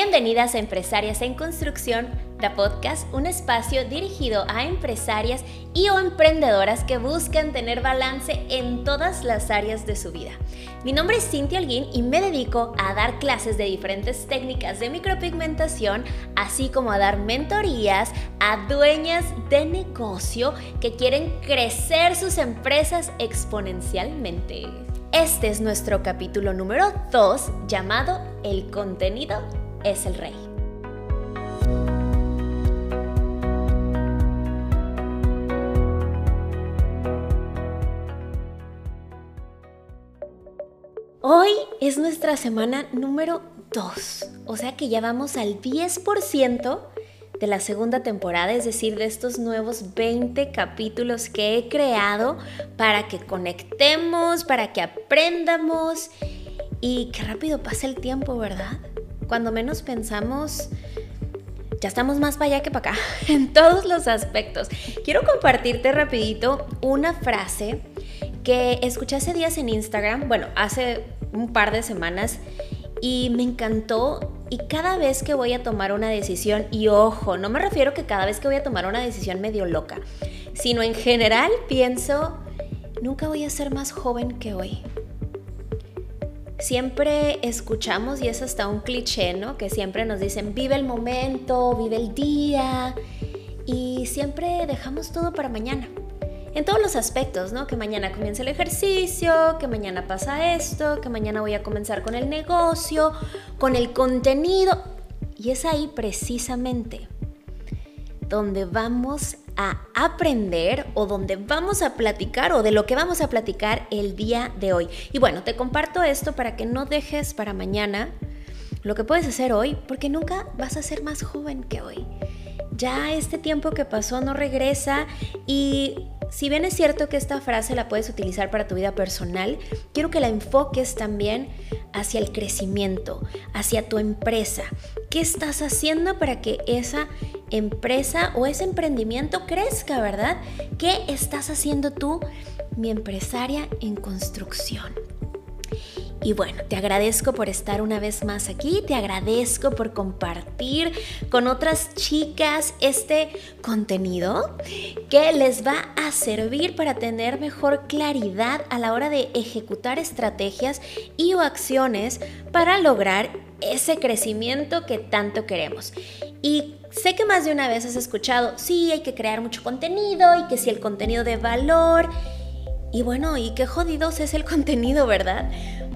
Bienvenidas a Empresarias en Construcción, The Podcast, un espacio dirigido a empresarias y emprendedoras que buscan tener balance en todas las áreas de su vida. Mi nombre es Cintia Alguín y me dedico a dar clases de diferentes técnicas de micropigmentación, así como a dar mentorías a dueñas de negocio que quieren crecer sus empresas exponencialmente. Este es nuestro capítulo número 2 llamado El contenido es el rey. Hoy es nuestra semana número 2, o sea que ya vamos al 10% de la segunda temporada, es decir, de estos nuevos 20 capítulos que he creado para que conectemos, para que aprendamos y qué rápido pasa el tiempo, ¿verdad? Cuando menos pensamos, ya estamos más para allá que para acá, en todos los aspectos. Quiero compartirte rapidito una frase que escuché hace días en Instagram, bueno, hace un par de semanas, y me encantó. Y cada vez que voy a tomar una decisión, y ojo, no me refiero que cada vez que voy a tomar una decisión medio loca, sino en general pienso, nunca voy a ser más joven que hoy. Siempre escuchamos, y es hasta un cliché, ¿no? Que siempre nos dicen, vive el momento, vive el día, y siempre dejamos todo para mañana. En todos los aspectos, ¿no? Que mañana comienza el ejercicio, que mañana pasa esto, que mañana voy a comenzar con el negocio, con el contenido. Y es ahí precisamente donde vamos a aprender o donde vamos a platicar o de lo que vamos a platicar el día de hoy. Y bueno, te comparto esto para que no dejes para mañana lo que puedes hacer hoy, porque nunca vas a ser más joven que hoy. Ya este tiempo que pasó no regresa y si bien es cierto que esta frase la puedes utilizar para tu vida personal, quiero que la enfoques también hacia el crecimiento, hacia tu empresa. ¿Qué estás haciendo para que esa empresa o ese emprendimiento crezca, verdad? ¿Qué estás haciendo tú, mi empresaria en construcción? Y bueno, te agradezco por estar una vez más aquí, te agradezco por compartir con otras chicas este contenido que les va a servir para tener mejor claridad a la hora de ejecutar estrategias y o acciones para lograr ese crecimiento que tanto queremos. Y sé que más de una vez has escuchado, sí, hay que crear mucho contenido y que si el contenido de valor... Y bueno, ¿y qué jodidos es el contenido, verdad?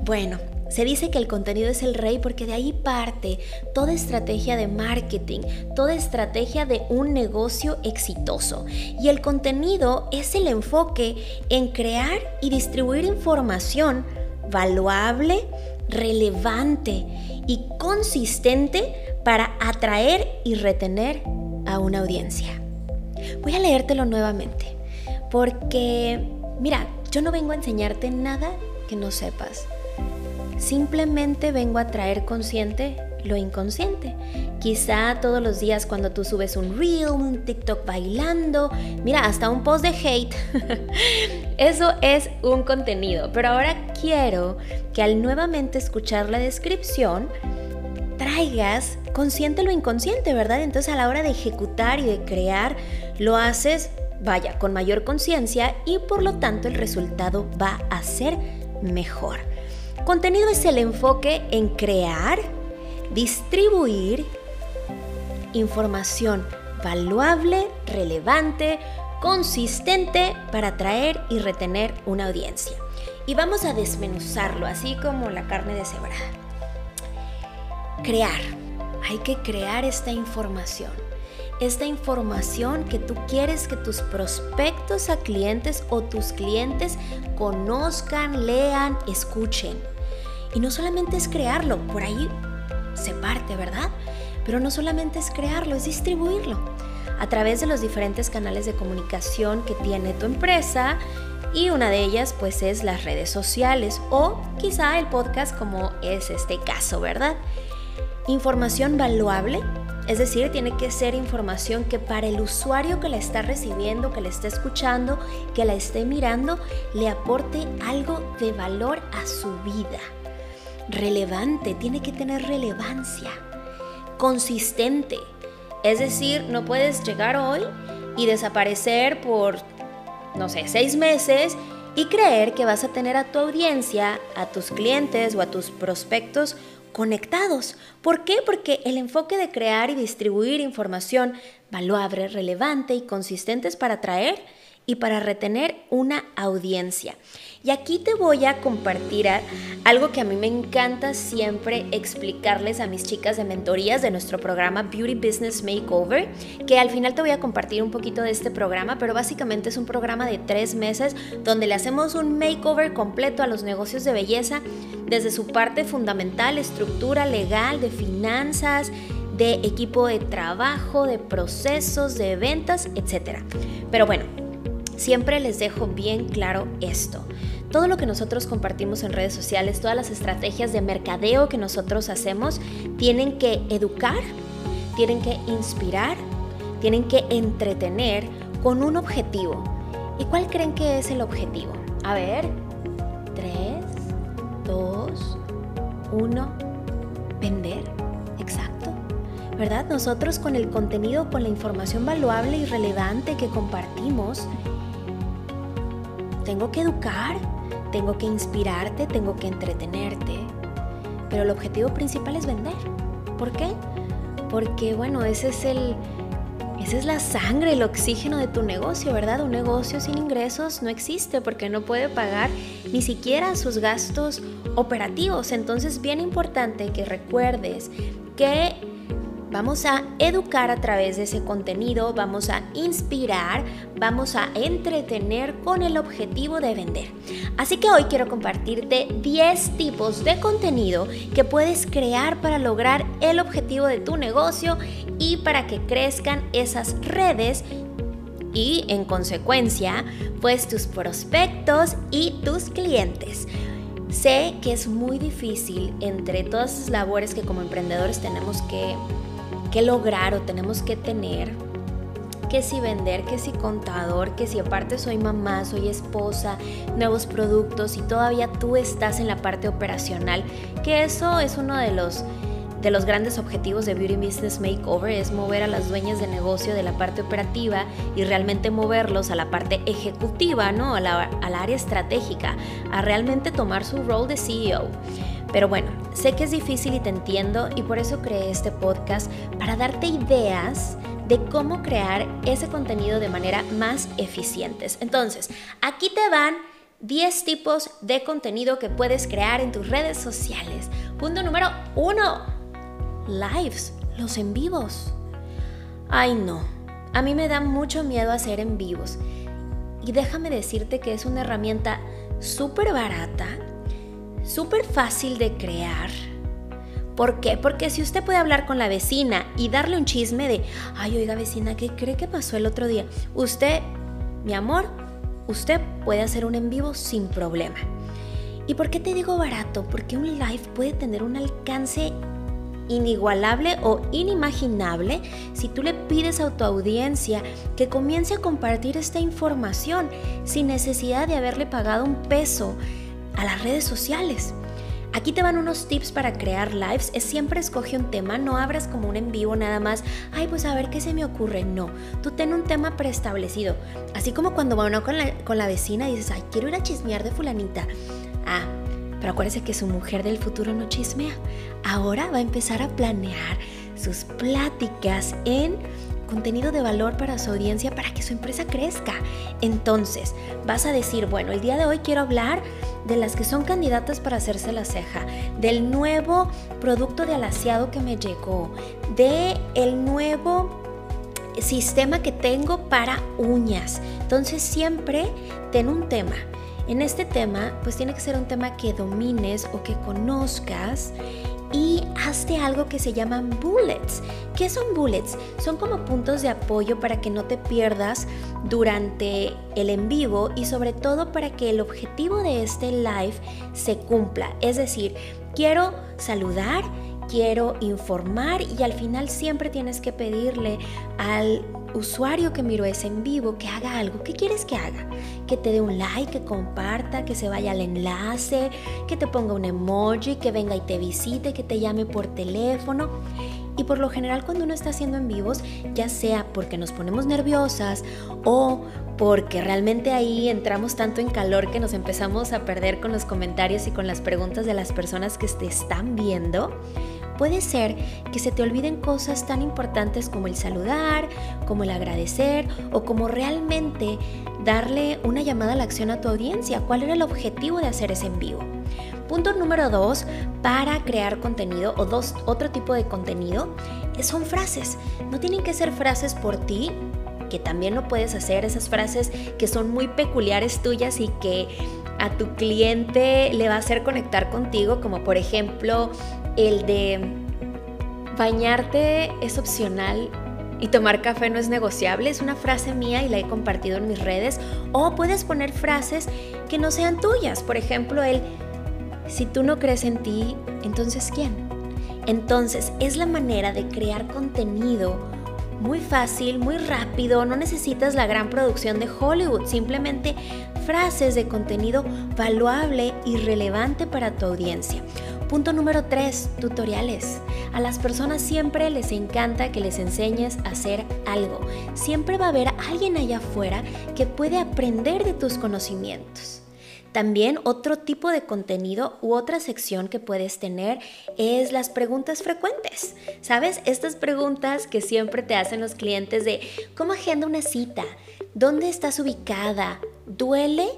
Bueno, se dice que el contenido es el rey porque de ahí parte toda estrategia de marketing, toda estrategia de un negocio exitoso. Y el contenido es el enfoque en crear y distribuir información valuable, relevante y consistente para atraer y retener a una audiencia. Voy a leértelo nuevamente porque, mira, yo no vengo a enseñarte nada que no sepas. Simplemente vengo a traer consciente lo inconsciente. Quizá todos los días cuando tú subes un reel, un TikTok bailando, mira, hasta un post de hate, eso es un contenido. Pero ahora quiero que al nuevamente escuchar la descripción, consciente lo inconsciente, ¿verdad? Entonces a la hora de ejecutar y de crear, lo haces, vaya, con mayor conciencia y por lo tanto el resultado va a ser mejor. Contenido es el enfoque en crear, distribuir información valuable, relevante, consistente para atraer y retener una audiencia. Y vamos a desmenuzarlo, así como la carne deshebrada. Crear. Hay que crear esta información esta información que tú quieres que tus prospectos a clientes o tus clientes conozcan, lean, escuchen. Y no solamente es crearlo, por ahí se parte, ¿verdad? Pero no solamente es crearlo, es distribuirlo a través de los diferentes canales de comunicación que tiene tu empresa y una de ellas pues es las redes sociales o quizá el podcast como es este caso, ¿verdad? Información valuable es decir, tiene que ser información que para el usuario que la está recibiendo, que la está escuchando, que la esté mirando, le aporte algo de valor a su vida. Relevante, tiene que tener relevancia. consistente. Es decir, no puedes llegar hoy y desaparecer por, no sé, seis meses y creer que vas a tener a tu audiencia, a tus clientes o a tus prospectos conectados. ¿Por qué? Porque el enfoque de crear y distribuir información valuable, relevante y consistente para atraer y para retener una audiencia. Y aquí te voy a compartir algo que a mí me encanta siempre explicarles a mis chicas de mentorías de nuestro programa Beauty Business Makeover, que al final te voy a compartir un poquito de este programa, pero básicamente es un programa de tres meses donde le hacemos un makeover completo a los negocios de belleza desde su parte fundamental, estructura legal, de finanzas, de equipo de trabajo, de procesos, de ventas, etc. Pero bueno, siempre les dejo bien claro esto. Todo lo que nosotros compartimos en redes sociales, todas las estrategias de mercadeo que nosotros hacemos, tienen que educar, tienen que inspirar, tienen que entretener con un objetivo. ¿Y cuál creen que es el objetivo? A ver, 3, 2, 1, vender. Exacto. ¿Verdad? Nosotros con el contenido, con la información valuable y relevante que compartimos, tengo que educar, tengo que inspirarte, tengo que entretenerte, pero el objetivo principal es vender. ¿Por qué? Porque bueno, ese es el esa es la sangre, el oxígeno de tu negocio, ¿verdad? Un negocio sin ingresos no existe porque no puede pagar ni siquiera sus gastos operativos. Entonces, bien importante que recuerdes que Vamos a educar a través de ese contenido, vamos a inspirar, vamos a entretener con el objetivo de vender. Así que hoy quiero compartirte 10 tipos de contenido que puedes crear para lograr el objetivo de tu negocio y para que crezcan esas redes y en consecuencia pues tus prospectos y tus clientes. Sé que es muy difícil entre todas las labores que como emprendedores tenemos que que lograr o tenemos que tener, que si vender, que si contador, que si aparte soy mamá, soy esposa, nuevos productos y todavía tú estás en la parte operacional, que eso es uno de los de los grandes objetivos de Beauty Business Makeover es mover a las dueñas de negocio de la parte operativa y realmente moverlos a la parte ejecutiva, ¿no? A la, al área estratégica, a realmente tomar su rol de CEO. Pero bueno, sé que es difícil y te entiendo y por eso creé este podcast para darte ideas de cómo crear ese contenido de manera más eficiente. Entonces, aquí te van 10 tipos de contenido que puedes crear en tus redes sociales. Punto número 1. Lives, los en vivos. Ay no, a mí me da mucho miedo hacer en vivos. Y déjame decirte que es una herramienta súper barata súper fácil de crear. ¿Por qué? Porque si usted puede hablar con la vecina y darle un chisme de, ay, oiga vecina, ¿qué cree que pasó el otro día? Usted, mi amor, usted puede hacer un en vivo sin problema. ¿Y por qué te digo barato? Porque un live puede tener un alcance inigualable o inimaginable si tú le pides a tu audiencia que comience a compartir esta información sin necesidad de haberle pagado un peso a las redes sociales. Aquí te van unos tips para crear lives. Es siempre escoge un tema, no abras como un en vivo nada más. Ay, pues a ver qué se me ocurre. No, tú ten un tema preestablecido. Así como cuando va uno con la, con la vecina y dices, ay, quiero ir a chismear de fulanita. Ah, pero acuérdese que su mujer del futuro no chismea. Ahora va a empezar a planear sus pláticas en contenido de valor para su audiencia para que su empresa crezca. Entonces, vas a decir, bueno, el día de hoy quiero hablar de las que son candidatas para hacerse la ceja, del nuevo producto de alaciado que me llegó, de el nuevo sistema que tengo para uñas. Entonces, siempre ten un tema. En este tema, pues tiene que ser un tema que domines o que conozcas y hazte algo que se llaman bullets. ¿Qué son bullets? Son como puntos de apoyo para que no te pierdas durante el en vivo y sobre todo para que el objetivo de este live se cumpla. Es decir, quiero saludar, quiero informar y al final siempre tienes que pedirle al usuario que miró ese en vivo que haga algo. ¿Qué quieres que haga? Que te dé un like, que comparta, que se vaya al enlace, que te ponga un emoji, que venga y te visite, que te llame por teléfono. Y por lo general cuando uno está haciendo en vivos, ya sea porque nos ponemos nerviosas o porque realmente ahí entramos tanto en calor que nos empezamos a perder con los comentarios y con las preguntas de las personas que te están viendo, puede ser que se te olviden cosas tan importantes como el saludar, como el agradecer o como realmente darle una llamada a la acción a tu audiencia. ¿Cuál era el objetivo de hacer ese en vivo? Punto número dos, para crear contenido o dos, otro tipo de contenido, son frases. No tienen que ser frases por ti, que también lo puedes hacer, esas frases que son muy peculiares tuyas y que a tu cliente le va a hacer conectar contigo, como por ejemplo el de bañarte es opcional y tomar café no es negociable. Es una frase mía y la he compartido en mis redes. O puedes poner frases que no sean tuyas. Por ejemplo, el, si tú no crees en ti, entonces ¿quién? Entonces es la manera de crear contenido muy fácil, muy rápido, no necesitas la gran producción de Hollywood, simplemente frases de contenido valuable y relevante para tu audiencia. Punto número 3, tutoriales. A las personas siempre les encanta que les enseñes a hacer algo. Siempre va a haber alguien allá afuera que puede aprender de tus conocimientos. También otro tipo de contenido u otra sección que puedes tener es las preguntas frecuentes. ¿Sabes? Estas preguntas que siempre te hacen los clientes de ¿cómo agenda una cita? ¿Dónde estás ubicada? ¿Duele?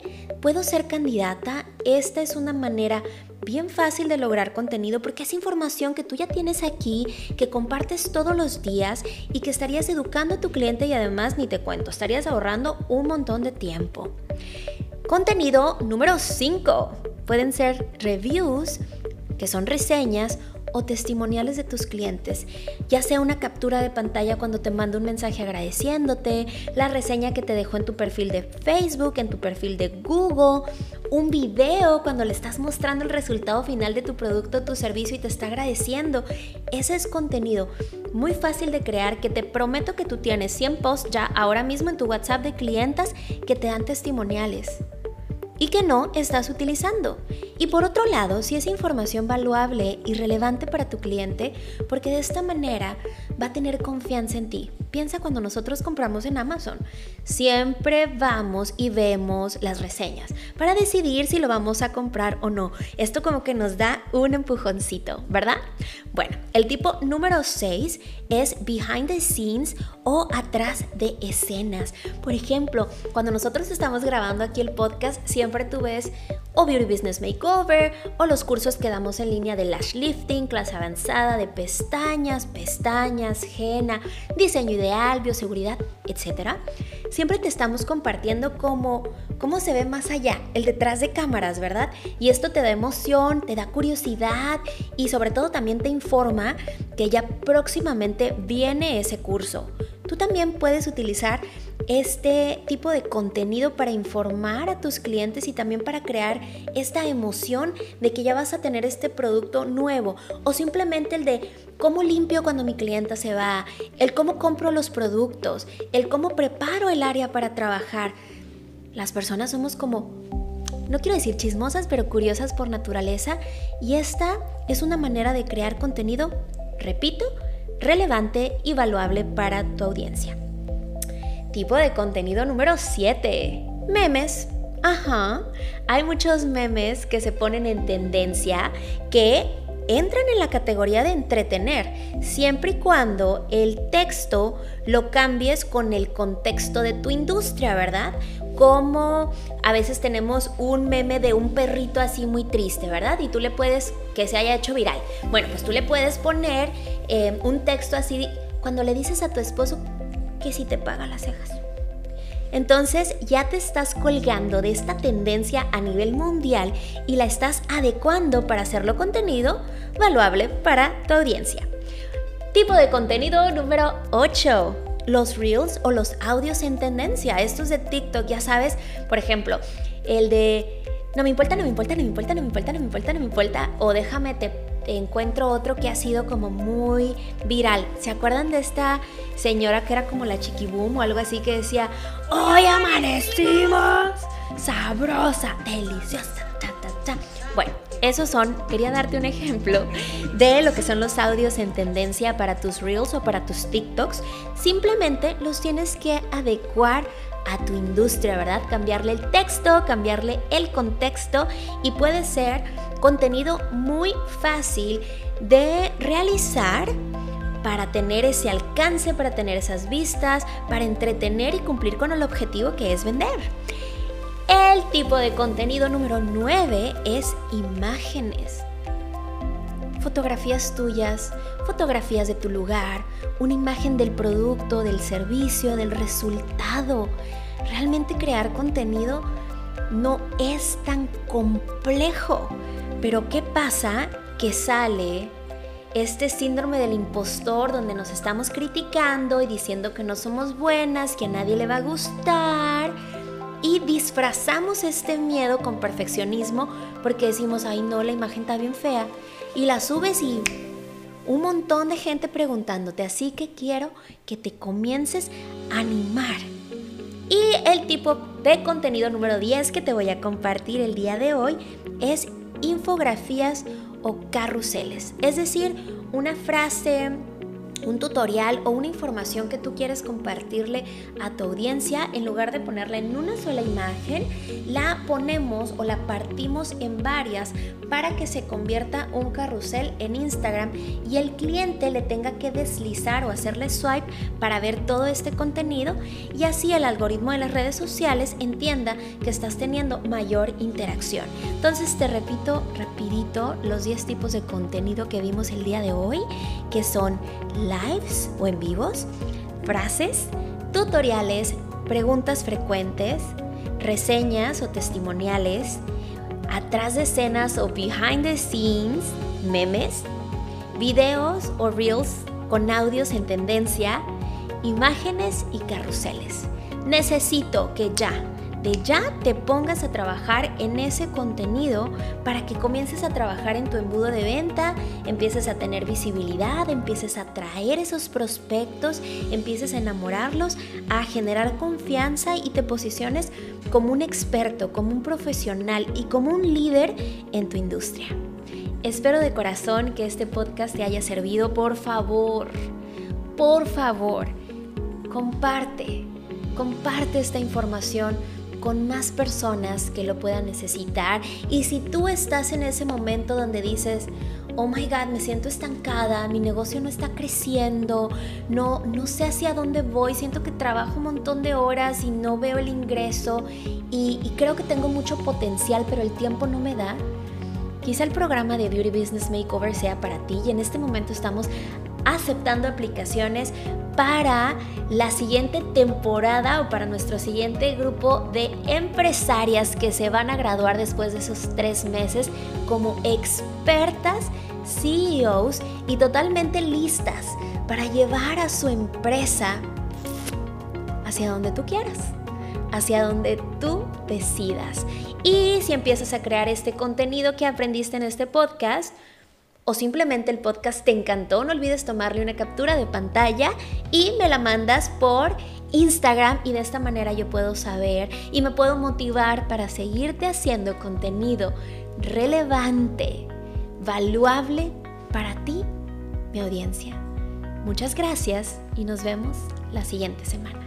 ¿Puedo ser candidata? Esta es una manera bien fácil de lograr contenido porque es información que tú ya tienes aquí, que compartes todos los días y que estarías educando a tu cliente y además ni te cuento, estarías ahorrando un montón de tiempo. Contenido número 5. Pueden ser reviews, que son reseñas o testimoniales de tus clientes, ya sea una captura de pantalla cuando te manda un mensaje agradeciéndote, la reseña que te dejó en tu perfil de Facebook, en tu perfil de Google, un video cuando le estás mostrando el resultado final de tu producto tu servicio y te está agradeciendo. Ese es contenido muy fácil de crear que te prometo que tú tienes 100 posts ya ahora mismo en tu WhatsApp de clientas que te dan testimoniales y que no estás utilizando. Y por otro lado, si es información valuable y relevante para tu cliente, porque de esta manera va a tener confianza en ti. Piensa cuando nosotros compramos en Amazon. Siempre vamos y vemos las reseñas para decidir si lo vamos a comprar o no. Esto como que nos da un empujoncito, ¿verdad? Bueno, el tipo número 6 es behind the scenes o atrás de escenas. Por ejemplo, cuando nosotros estamos grabando aquí el podcast, siempre tú ves o Beauty Business Makeover o los cursos que damos en línea de lash lifting, clase avanzada de pestañas, pestañas, henna, diseño ideal, bioseguridad, etc. Siempre te estamos compartiendo cómo, cómo se ve más allá, el detrás de cámaras, ¿verdad? Y esto te da emoción, te da curiosidad y sobre todo también te informa que ya próximamente viene ese curso. Tú también puedes utilizar este tipo de contenido para informar a tus clientes y también para crear esta emoción de que ya vas a tener este producto nuevo o simplemente el de cómo limpio cuando mi clienta se va, el cómo compro los productos, el cómo preparo el área para trabajar. Las personas somos como, no quiero decir chismosas, pero curiosas por naturaleza y esta es una manera de crear contenido, repito, relevante y valuable para tu audiencia. Tipo de contenido número 7. Memes. Ajá. Hay muchos memes que se ponen en tendencia que entran en la categoría de entretener, siempre y cuando el texto lo cambies con el contexto de tu industria, ¿verdad? Como a veces tenemos un meme de un perrito así muy triste, ¿verdad? Y tú le puedes, que se haya hecho viral. Bueno, pues tú le puedes poner eh, un texto así, cuando le dices a tu esposo, que si te paga las cejas. Entonces ya te estás colgando de esta tendencia a nivel mundial y la estás adecuando para hacerlo contenido valuable para tu audiencia. Tipo de contenido número 8 los reels o los audios en tendencia. Estos de TikTok, ya sabes, por ejemplo, el de no me importa, no me importa, no me importa, no me importa, no me importa, no me importa, o déjame te encuentro otro que ha sido como muy viral. ¿Se acuerdan de esta señora que era como la chiquiboom o algo así que decía, hoy amanecimos sabrosa, deliciosa, ta, ta, ta? Bueno, esos son, quería darte un ejemplo de lo que son los audios en tendencia para tus reels o para tus TikToks. Simplemente los tienes que adecuar a tu industria, ¿verdad? Cambiarle el texto, cambiarle el contexto y puede ser contenido muy fácil de realizar para tener ese alcance, para tener esas vistas, para entretener y cumplir con el objetivo que es vender. El tipo de contenido número 9 es imágenes. Fotografías tuyas, fotografías de tu lugar, una imagen del producto, del servicio, del resultado. Realmente crear contenido no es tan complejo. Pero ¿qué pasa? Que sale este síndrome del impostor donde nos estamos criticando y diciendo que no somos buenas, que a nadie le va a gustar y disfrazamos este miedo con perfeccionismo porque decimos, ay no, la imagen está bien fea. Y la subes y un montón de gente preguntándote. Así que quiero que te comiences a animar. Y el tipo de contenido número 10 que te voy a compartir el día de hoy es infografías o carruseles. Es decir, una frase un tutorial o una información que tú quieres compartirle a tu audiencia, en lugar de ponerla en una sola imagen, la ponemos o la partimos en varias para que se convierta un carrusel en Instagram y el cliente le tenga que deslizar o hacerle swipe para ver todo este contenido y así el algoritmo de las redes sociales entienda que estás teniendo mayor interacción. Entonces te repito rapidito los 10 tipos de contenido que vimos el día de hoy, que son lives o en vivos, frases, tutoriales, preguntas frecuentes, reseñas o testimoniales, atrás de escenas o behind the scenes, memes, videos o reels con audios en tendencia, imágenes y carruseles. Necesito que ya de ya te pongas a trabajar en ese contenido para que comiences a trabajar en tu embudo de venta, empieces a tener visibilidad, empieces a atraer esos prospectos, empieces a enamorarlos, a generar confianza y te posiciones como un experto, como un profesional y como un líder en tu industria. Espero de corazón que este podcast te haya servido. Por favor, por favor, comparte, comparte esta información con más personas que lo puedan necesitar. Y si tú estás en ese momento donde dices, oh my god, me siento estancada, mi negocio no está creciendo, no, no sé hacia dónde voy, siento que trabajo un montón de horas y no veo el ingreso y, y creo que tengo mucho potencial, pero el tiempo no me da. Quizá el programa de Beauty Business Makeover sea para ti y en este momento estamos aceptando aplicaciones para la siguiente temporada o para nuestro siguiente grupo de empresarias que se van a graduar después de esos tres meses como expertas CEOs y totalmente listas para llevar a su empresa hacia donde tú quieras, hacia donde tú decidas. Y si empiezas a crear este contenido que aprendiste en este podcast, o simplemente el podcast te encantó, no olvides tomarle una captura de pantalla y me la mandas por Instagram y de esta manera yo puedo saber y me puedo motivar para seguirte haciendo contenido relevante, valuable para ti, mi audiencia. Muchas gracias y nos vemos la siguiente semana.